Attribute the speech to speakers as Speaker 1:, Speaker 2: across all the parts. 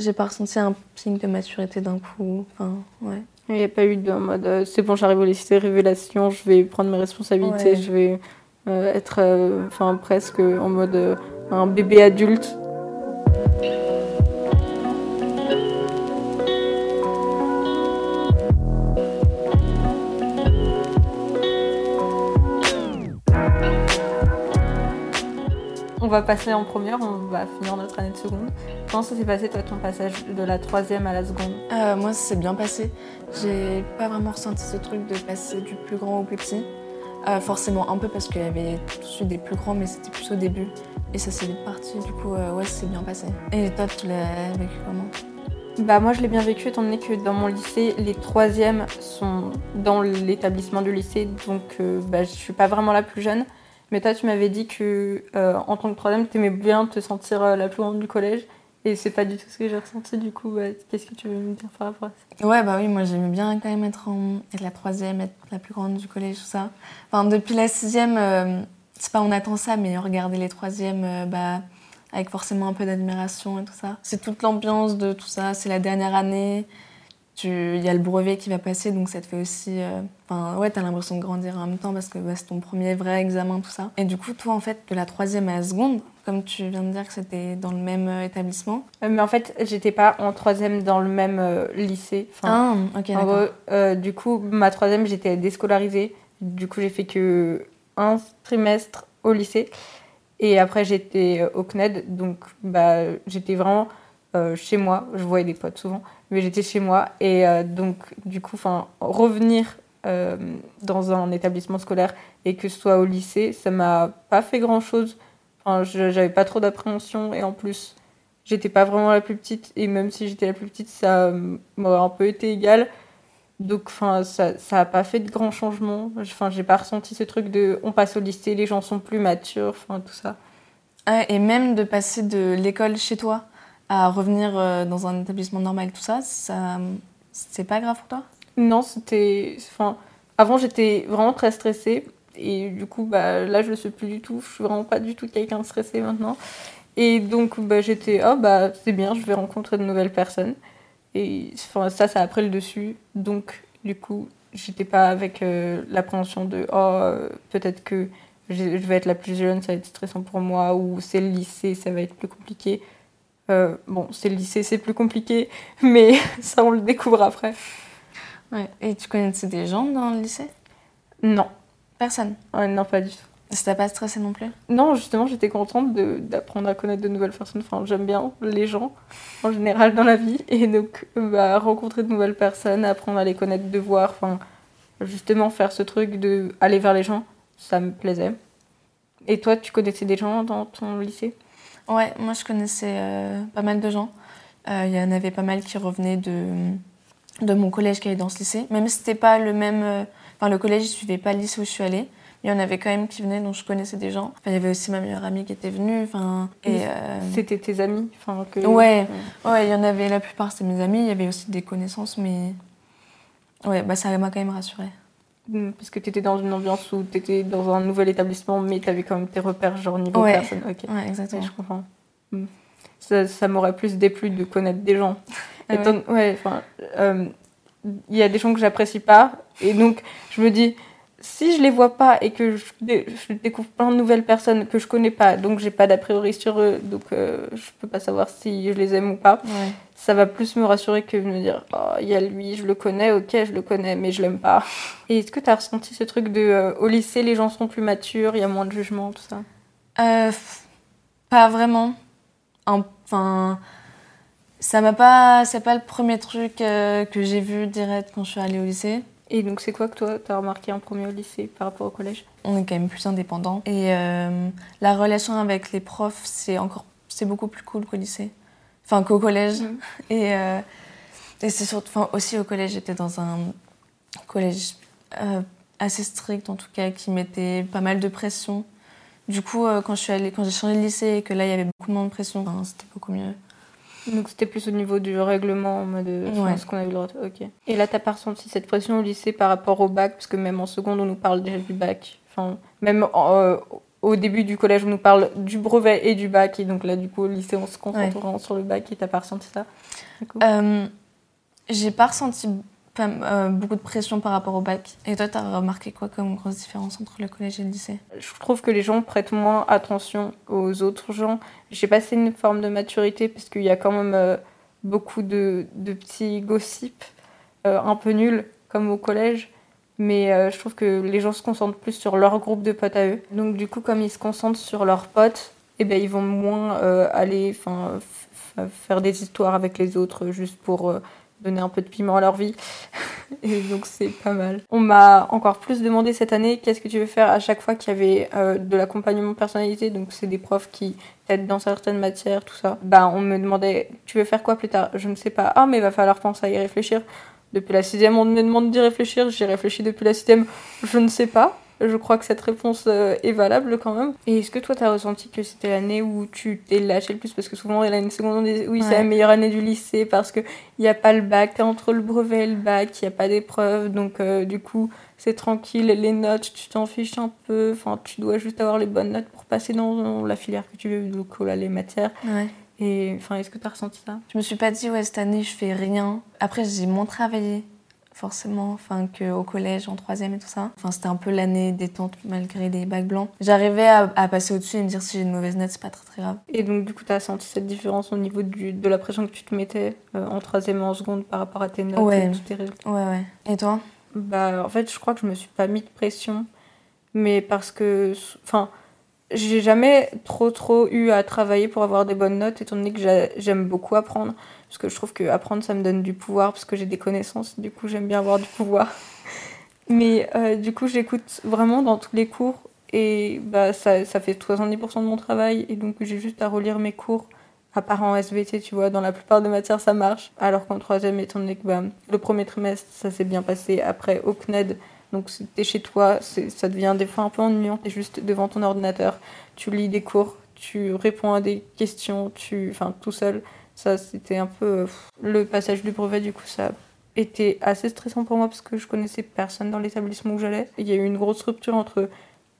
Speaker 1: J'ai pas ressenti un signe de maturité d'un coup. Enfin, ouais.
Speaker 2: Il n'y a pas eu de mode euh, c'est bon, j'arrive au lycée, révélation, je vais prendre mes responsabilités,
Speaker 1: Ouais.
Speaker 2: je vais euh, être euh, enfin, presque en mode un bébé adulte. Va passer en première, on va finir notre année de seconde. Comment ça s'est passé, toi, ton passage de la troisième à la seconde?
Speaker 1: Euh, moi, ça s'est bien passé. J'ai pas vraiment ressenti ce truc de passer du plus grand au plus petit. Euh, forcément un peu parce qu'il y avait tout de suite des plus grands, mais c'était plus au début. Et ça s'est vite parti, du coup, euh, ouais, c'est bien passé. Et toi, tu l'as vécu comment?
Speaker 2: Bah moi je l'ai bien vécu étant donné que dans mon lycée les troisièmes sont dans l'établissement du lycée donc euh, bah, je suis pas vraiment la plus jeune. Mais toi tu m'avais dit que euh, en tant que troisième t'aimais bien te sentir euh, la plus grande du collège et c'est pas du tout ce que j'ai ressenti du coup. bah, Qu'est-ce que tu veux me dire par rapport à ça?
Speaker 1: Ouais, bah oui, moi j'aimais bien quand même être, en... être la troisième, être la plus grande du collège, tout ça. Enfin, depuis la sixième, euh, c'est pas on attend ça, mais regarder les troisièmes, bah, avec forcément un peu d'admiration et tout ça. C'est toute l'ambiance de tout ça, c'est la dernière année. Il y a le brevet qui va passer, donc ça te fait aussi. euh, Enfin, ouais, t'as l'impression de grandir en même temps parce que bah, c'est ton premier vrai examen, tout ça. Et du coup, toi, en fait, de la troisième à la seconde, comme tu viens de dire que c'était dans le même euh, établissement.
Speaker 2: Euh, Mais en fait j'étais pas en troisième dans le même euh, lycée. Enfin,
Speaker 1: ah, ok, d'accord.
Speaker 2: du coup, ma troisième, j'étais déscolarisée. Du coup, j'ai fait que un trimestre au lycée. Et après, j'étais au CNED. Donc, bah, j'étais vraiment euh, chez moi. Je voyais des potes souvent. Mais j'étais chez moi. Et euh, donc, du coup, enfin, revenir euh, dans un établissement scolaire et que ce soit au lycée, ça m'a pas fait grand-chose. Enfin, je- j'avais pas trop d'appréhension. Et en plus, j'étais pas vraiment la plus petite. Et même si j'étais la plus petite, ça m'aurait un peu été égal. Donc, enfin, ça, ça a pas fait de grands changements. Enfin, j'ai pas ressenti ce truc de on passe au lycée, les gens sont plus matures, enfin, tout ça.
Speaker 1: Ah, et même de passer de l'école chez toi? À revenir euh, dans un établissement normal, tout ça, ça c'est pas grave pour toi?
Speaker 2: Non, c'était. Enfin, avant, j'étais vraiment très stressée. Et du coup, bah, là, je le suis plus du tout. Je suis vraiment pas du tout quelqu'un de stressé maintenant. Et donc, bah, j'étais, oh, bah, c'est bien, je vais rencontrer de nouvelles personnes. Et enfin, ça, ça a pris le dessus. Donc, du coup, j'étais pas avec euh, l'appréhension de, oh, euh, peut-être que je vais être la plus jeune, ça va être stressant pour moi. Ou c'est le lycée, ça va être plus compliqué. Euh, bon, c'est le lycée, c'est plus compliqué. Mais ça, on le découvre après.
Speaker 1: Ouais. Et tu connaissais des gens dans le lycée?
Speaker 2: Non.
Speaker 1: Personne?
Speaker 2: Ouais, non, pas du tout.
Speaker 1: Ça t'a pas stressé non plus?
Speaker 2: Non, justement, j'étais contente d'apprendre à connaître de nouvelles personnes. Enfin, j'aime bien les gens en général dans la vie. Et donc, bah, rencontrer de nouvelles personnes, apprendre à les connaître, de voir, enfin, justement, faire ce truc de aller vers les gens, ça me plaisait. Et toi, tu connaissais des gens dans ton lycée?
Speaker 1: Ouais, moi je connaissais euh, pas mal de gens. Euh, Il y en avait pas mal qui revenaient de, de mon collège qui allait dans ce lycée. Même si c'était pas le même. euh, Enfin, le collège, je suivais pas le lycée où je suis allée. Il y en avait quand même qui venaient, donc je connaissais des gens. Enfin, il y avait aussi ma meilleure amie qui était venue. Enfin, et. Euh,
Speaker 2: C'était tes amis enfin, que...
Speaker 1: Ouais. Ouais, il y en avait, la plupart c'était mes amis, il y avait aussi des connaissances, mais. Ouais, bah ça m'a quand même rassurée.
Speaker 2: Mm, Parce que tu étais dans une ambiance où tu étais dans un nouvel établissement, mais tu avais quand même tes repères, genre niveau
Speaker 1: Ouais.
Speaker 2: personne. Ok.
Speaker 1: Ouais, exactement.
Speaker 2: Ouais, je comprends. Mm. Ça, ça m'aurait plus déplu de connaître des gens.
Speaker 1: Ah ouais.
Speaker 2: Étant- ouais, enfin, euh, il y a des gens que j'apprécie pas, et donc je me dis, si je les vois pas et que je, dé- je découvre plein de nouvelles personnes que je connais pas, donc j'ai pas d'a priori sur eux, donc euh, je peux pas savoir si je les aime ou pas,
Speaker 1: Ouais.
Speaker 2: ça va plus me rassurer que de me dire, oh, il y a lui, je le connais, ok, je le connais, mais je l'aime pas. Et est-ce que tu as ressenti ce truc de, euh, au lycée, les gens sont plus matures, il y a moins de jugement, tout ça?
Speaker 1: Euh, pas vraiment. Enfin, ça m'a pas. C'est pas le premier truc euh, que j'ai vu direct quand je suis allée au lycée.
Speaker 2: Et donc c'est quoi que toi, tu as remarqué en premier au lycée par rapport au collège?
Speaker 1: On est quand même plus indépendant. Et euh, la relation avec les profs, c'est encore c'est beaucoup plus cool qu'au lycée. Enfin, qu'au collège.
Speaker 2: Mhm.
Speaker 1: Et, euh, et c'est surtout, enfin, aussi au collège, j'étais dans un collège euh, assez strict, en tout cas, qui mettait pas mal de pression. Du coup, quand je suis allée, quand j'ai changé de lycée et que là, il y avait beaucoup moins de pression, enfin, c'était beaucoup mieux.
Speaker 2: Donc c'était plus au niveau du règlement, en mode euh,
Speaker 1: Ouais.
Speaker 2: ce qu'on avait le droit. de- Ok. Et là, t'as pas ressenti cette pression au lycée par rapport au bac, parce que même en seconde, on nous parle déjà du bac. Enfin, même euh, au début du collège, on nous parle du brevet et du bac, et donc là, du coup, au lycée, on se concentre
Speaker 1: Ouais.
Speaker 2: vraiment sur le bac. Et t'as pas ressenti ça
Speaker 1: Euh, j'ai pas ressenti euh, beaucoup de pression par rapport au bac. Et toi, t'as remarqué quoi comme grosse différence entre le collège et le lycée?
Speaker 2: Je trouve que les gens prêtent moins attention aux autres gens. Je sais pas si c'est une forme de maturité, parce qu'il y a quand même euh, beaucoup de, de petits gossips euh, un peu nuls, comme au collège. Mais je trouve que les gens se concentrent plus sur leur groupe de potes à eux. Donc du coup, comme ils se concentrent sur leurs potes, eh ben, ils vont moins aller faire des histoires avec les autres juste pour donner un peu de piment à leur vie. Et donc c'est pas mal. On m'a encore plus demandé cette année qu'est-ce que tu veux faire à chaque fois qu'il y avait euh, de l'accompagnement personnalisé? Donc c'est des profs qui t'aident dans certaines matières, tout ça. Bah on me demandait tu veux faire quoi plus tard? Je ne sais pas. Ah mais il va falloir penser à y réfléchir. Depuis la sixième on me demande d'y réfléchir. J'y réfléchi depuis la sixième. Je ne sais pas. Je crois que cette réponse euh, est valable quand même. Et est-ce que toi, t'as ressenti que c'était l'année où tu t'es lâché le plus? Parce que souvent, l'année seconde, on dit oui, c'est la meilleure année du lycée parce qu'il n'y a pas le bac, t'es entre le brevet et le bac, il n'y a pas d'épreuve. Donc, euh, du coup, c'est tranquille. Les notes, tu t'en fiches un peu. Enfin, tu dois juste avoir les bonnes notes pour passer dans la filière que tu veux. Donc, là, les matières.
Speaker 1: Ouais.
Speaker 2: Et enfin, est-ce que t'as ressenti ça?
Speaker 1: Je me suis pas dit, ouais, cette année, je fais rien. Après, j'ai moins travaillé, forcément, enfin, qu'au collège, en troisième et tout ça. Enfin, c'était un peu l'année détente, malgré des bacs blancs. J'arrivais à, à passer au-dessus et me dire si j'ai une mauvaise note, c'est pas très très grave.
Speaker 2: Et donc, du coup, t'as senti cette différence au niveau du, de la pression que tu te mettais euh, en troisième et en seconde par rapport à tes notes
Speaker 1: Ouais.
Speaker 2: et tous tes résultats?
Speaker 1: Ouais, ouais. Et toi?
Speaker 2: Bah, en fait, je crois que je me suis pas mis de pression, mais parce que, enfin, j'ai jamais trop trop eu à travailler pour avoir des bonnes notes, étant donné que j'a- j'aime beaucoup apprendre, parce que je trouve que apprendre ça me donne du pouvoir, parce que j'ai des connaissances, du coup j'aime bien avoir du pouvoir. Mais euh, du coup, j'écoute vraiment dans tous les cours, et bah ça, ça fait 70% de mon travail, et donc j'ai juste à relire mes cours. À part en SVT, tu vois, dans la plupart des matières, ça marche. Alors qu'en troisième, étant donné que bah, le premier trimestre, ça s'est bien passé. Après, au CNED, donc t'es chez toi, ça devient des fois un peu ennuyant. T'es juste devant ton ordinateur, tu lis des cours, tu réponds à des questions, tu, enfin tout seul. Ça, c'était un peu le passage du brevet. Du coup, ça été assez stressant pour moi parce que je connaissais personne dans l'établissement où j'allais. Il y a eu une grosse rupture entre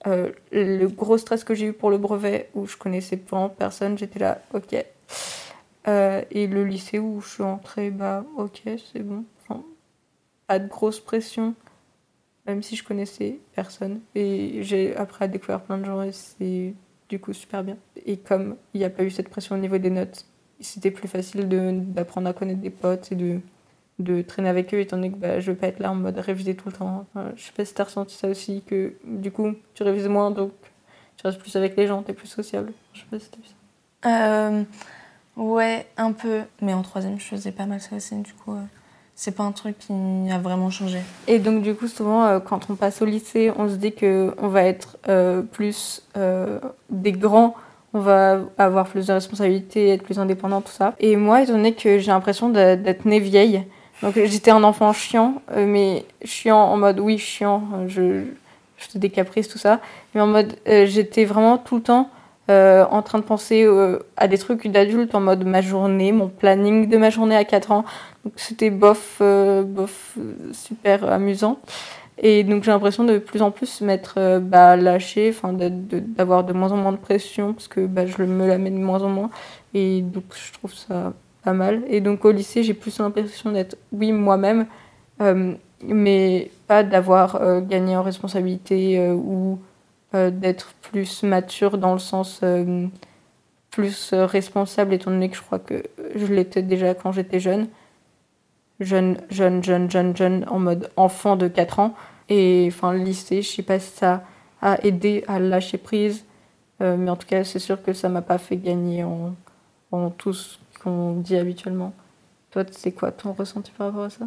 Speaker 2: euh, le gros stress que j'ai eu pour le brevet où je connaissais vraiment personne. J'étais là, ok. Euh, et le lycée où je suis entrée, bah ok, c'est bon. Enfin, pas de grosse pression même si je connaissais personne. Et j'ai après découvert plein de gens et c'est du coup super bien. Et comme il n'y a pas eu cette pression au niveau des notes, c'était plus facile d'apprendre à connaître des potes et de, de traîner avec eux, étant donné que bah, je veux pas être là en mode réviser tout le temps. Enfin, je sais pas si t'as ressenti ça aussi, que du coup tu révises moins donc tu restes plus avec les gens, t'es plus sociable. Je sais pas si t'as vu ça.
Speaker 1: Euh, Ouais, un peu. Mais en troisième, je faisais pas mal ça aussi, du coup, euh, c'est pas un truc qui a vraiment changé.
Speaker 2: Et donc, du coup, souvent, euh, quand on passe au lycée, on se dit qu'on va être euh, plus euh, des grands, on va avoir plus de responsabilités, être plus indépendant, tout ça. Et moi, étant donné que j'ai l'impression d'être née vieille, donc j'étais un enfant chiant, euh, mais chiant en mode oui, chiant, je, je faisais des caprices, tout ça, mais en mode euh, j'étais vraiment tout le temps euh, en train de penser à des trucs d'adulte en mode ma journée, mon planning de ma journée à 4 ans. Donc c'était bof, bof, super amusant. Et donc j'ai l'impression de plus en plus m'être euh, bah, lâchée, d'avoir de, moins en moins de pression parce que bah, je me la mets de moins en moins. Et donc je trouve ça pas mal. Et donc au lycée j'ai plus l'impression d'être, oui, moi-même, euh, mais pas d'avoir euh, gagné en responsabilité ou d'être plus mature dans le sens plus responsable étant donné que je crois que je l'étais déjà quand j'étais jeune jeune, jeune, jeune, jeune, jeune, en mode enfant de 4 ans. Et enfin, le lycée, je sais pas si ça a aidé à lâcher prise, euh, mais en tout cas, c'est sûr que ça m'a pas fait gagner en, en tout ce qu'on dit habituellement. Toi, c'est quoi ton ressenti par rapport à ça?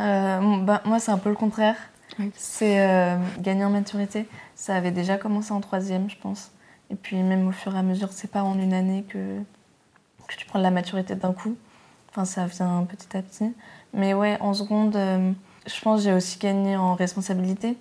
Speaker 1: Euh, bah, moi, c'est un peu le contraire.
Speaker 2: Oui.
Speaker 1: C'est euh, gagner en maturité. Ça avait déjà commencé en troisième, je pense. Et puis même au fur et à mesure, c'est pas en une année que, que tu prends de la maturité d'un coup. Enfin, ça vient petit à petit. Mais ouais, en seconde, euh, je pense que j'ai aussi gagné en responsabilité.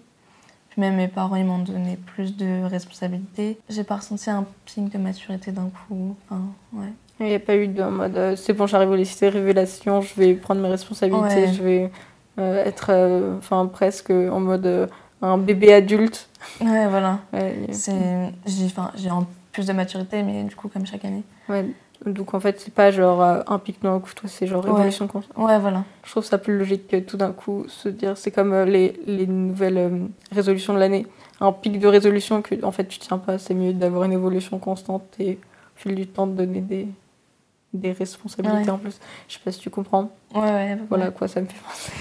Speaker 1: Puis même mes parents, ils m'ont donné plus de responsabilités. J'ai pas ressenti un pic de maturité d'un coup. Enfin, ouais.
Speaker 2: Il n'y a pas eu de mode euh, c'est bon, j'arrive au lycée, révélation, je vais prendre mes responsabilités,
Speaker 1: Ouais.
Speaker 2: je vais euh, être euh, presque en mode un bébé adulte.
Speaker 1: Ouais, voilà.
Speaker 2: Ouais,
Speaker 1: j'ai, enfin, j'ai en plus de maturité, mais du coup, comme chaque année.
Speaker 2: ouais. Donc en fait, c'est pas genre euh, un pic d'un coup, toi, c'est genre
Speaker 1: Ouais.
Speaker 2: révolution constante.
Speaker 1: Ouais, voilà.
Speaker 2: Je trouve ça plus logique que tout d'un coup se dire, c'est comme euh, les, les nouvelles euh, résolutions de l'année. Un pic de résolution que en fait tu tiens pas, c'est mieux d'avoir une évolution constante et au fil du temps de donner des, des responsabilités
Speaker 1: Ouais.
Speaker 2: en plus. Je sais pas si tu comprends.
Speaker 1: Ouais, ouais.
Speaker 2: Voilà à quoi ça me fait penser.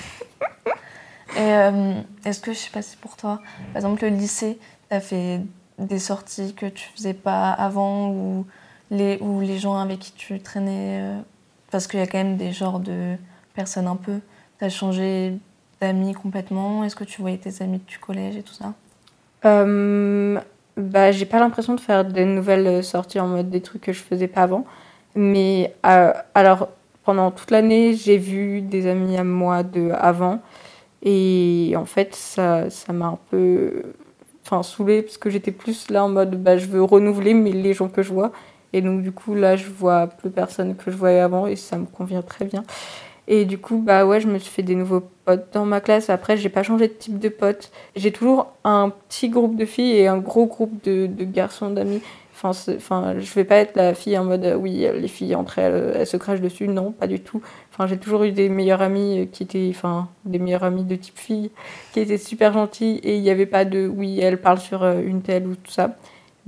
Speaker 1: Et est-ce que, je sais pas si pour toi, par exemple, le lycée, t'as fait des sorties que tu faisais pas avant ou les, ou les gens avec qui tu traînais euh, Parce qu'il y a quand même des genres de personnes un peu. T'as changé d'amis complètement? Est-ce que tu voyais tes amis du collège et tout ça?
Speaker 2: Euh, bah, j'ai pas l'impression de faire des nouvelles sorties en mode des trucs que je faisais pas avant. Mais euh, alors, pendant toute l'année, j'ai vu des amis à moi de avant. Et en fait, ça ça m'a un peu enfin, saoulée parce que j'étais plus là en mode bah, je veux renouveler mais les gens que je vois. Et donc, du coup, là, je vois plus personne que je voyais avant et ça me convient très bien. Et du coup, bah ouais, je me suis fait des nouveaux potes dans ma classe. Après, j'ai pas changé de type de pote. J'ai toujours un petit groupe de filles et un gros groupe de, garçons, d'amis. Enfin, enfin, je vais pas être la fille en mode oui, les filles entre elles, elles se crachent dessus. Non, pas du tout. Enfin, j'ai toujours eu des meilleures amies qui étaient, enfin, des meilleures amies de type fille qui étaient super gentilles et il n'y avait pas de oui, elle parle sur euh, une telle ou tout ça.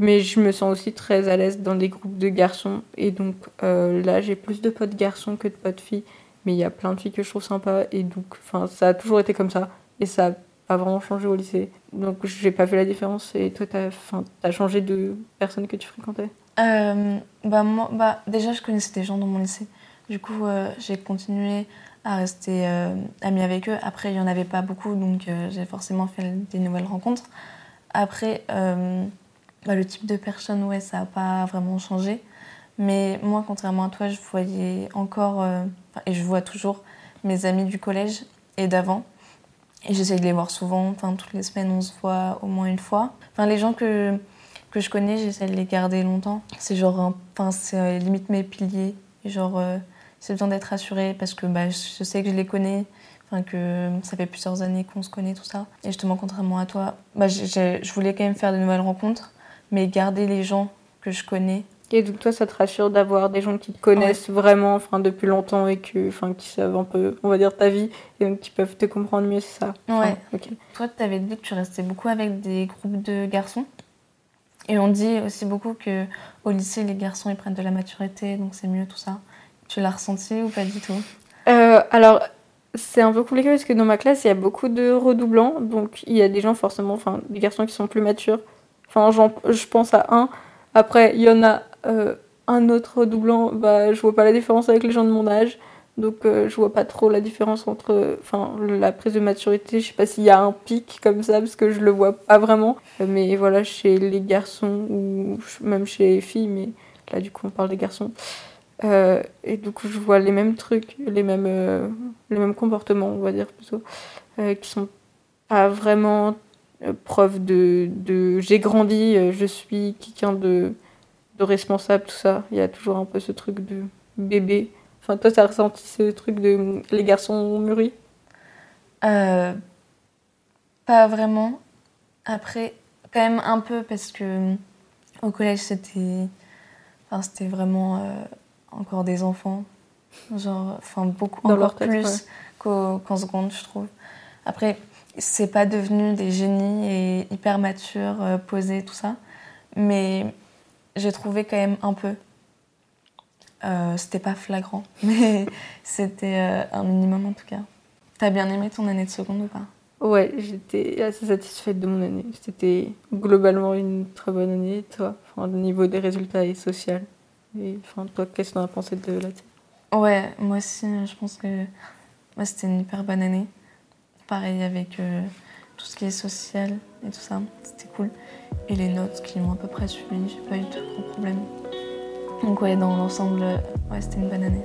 Speaker 2: Mais je me sens aussi très à l'aise dans des groupes de garçons et donc euh, là, j'ai plus de potes garçons que de potes filles. Mais il y a plein de filles que je trouve sympas et donc, ça a toujours été comme ça et ça a pas vraiment changé au lycée. Donc, j'ai pas vu la différence. Et toi, t'as, t'as changé de personne que tu fréquentais?
Speaker 1: Euh, bah, moi, bah, déjà, je connaissais des gens dans mon lycée. Du coup, euh, j'ai continué à rester amie avec eux. Après, il n'y en avait pas beaucoup, donc j'ai forcément fait des nouvelles rencontres. Après, bah, le type de personne, ouais, ça n'a pas vraiment changé. Mais moi, contrairement à toi, je voyais encore, euh, et je vois toujours mes amis du collège et d'avant. Et j'essaye de les voir souvent, enfin, toutes les semaines, on se voit au moins une fois. Enfin, les gens que, que je connais, j'essaie de les garder longtemps. C'est genre, enfin, c'est euh, limite mes piliers. Genre, euh, j'ai besoin d'être rassurée parce que bah, je sais que je les connais, enfin, que ça fait plusieurs années qu'on se connaît, tout ça. Et justement, contrairement à toi, bah, je voulais quand même faire de nouvelles rencontres, mais garder les gens que je connais.
Speaker 2: Et donc, toi, ça te rassure d'avoir des gens qui te connaissent vraiment enfin, depuis longtemps et que, enfin, qui savent un peu, on va dire, ta vie et donc qui peuvent te comprendre mieux, c'est ça? Enfin,
Speaker 1: Ouais.
Speaker 2: ok.
Speaker 1: Toi, tu avais dit que tu restais beaucoup avec des groupes de garçons. Et on dit aussi beaucoup que au lycée, les garçons ils prennent de la maturité, donc c'est mieux tout ça. Tu l'as ressenti ou pas du tout?
Speaker 2: Euh, alors, c'est un peu compliqué parce que dans ma classe, il y a beaucoup de redoublants. Donc, il y a des gens, forcément, enfin, des garçons qui sont plus matures. Enfin, je pense à un. Après, il y en a euh, un autre redoublant, bah, je vois pas la différence avec les gens de mon âge. Donc, euh, je vois pas trop la différence entre enfin, la prise de maturité. Je sais pas s'il y a un pic comme ça parce que je le vois pas vraiment. Mais voilà, chez les garçons ou même chez les filles, mais là, du coup, on parle des garçons. Euh, et coup, je vois les mêmes trucs, les mêmes, euh, les mêmes comportements, on va dire plutôt, qui sont pas vraiment preuve de, de j'ai grandi, euh, je suis quelqu'un de, de responsable, tout ça. Il y a toujours un peu ce truc de bébé. Enfin, toi, t'as ressenti ce truc de les garçons mûris
Speaker 1: Euh, Pas vraiment. Après, quand même un peu parce que au collège c'était, enfin c'était vraiment euh, encore des enfants, genre, enfin beaucoup
Speaker 2: Dans
Speaker 1: encore
Speaker 2: leur tête,
Speaker 1: plus
Speaker 2: ouais.
Speaker 1: qu'en seconde, je trouve. Après, c'est pas devenu des génies et hyper matures, euh, posés, tout ça, mais j'ai trouvé quand même un peu. Euh, c'était pas flagrant, mais c'était euh, un minimum en tout cas. T'as bien aimé ton année de seconde ou pas?
Speaker 2: Ouais, j'étais assez satisfaite de mon année. C'était globalement une très bonne année, toi, enfin, au niveau des résultats et social. Et enfin, toi, qu'est-ce que t'en as pensé de la tienne?
Speaker 1: Ouais, moi aussi, je pense que moi, c'était une hyper bonne année. Pareil avec euh, tout ce qui est social et tout ça. C'était cool. Et les notes qui m'ont à peu près suivi, j'ai pas eu de gros problèmes. Donc ouais, dans l'ensemble, ouais, c'était une bonne année.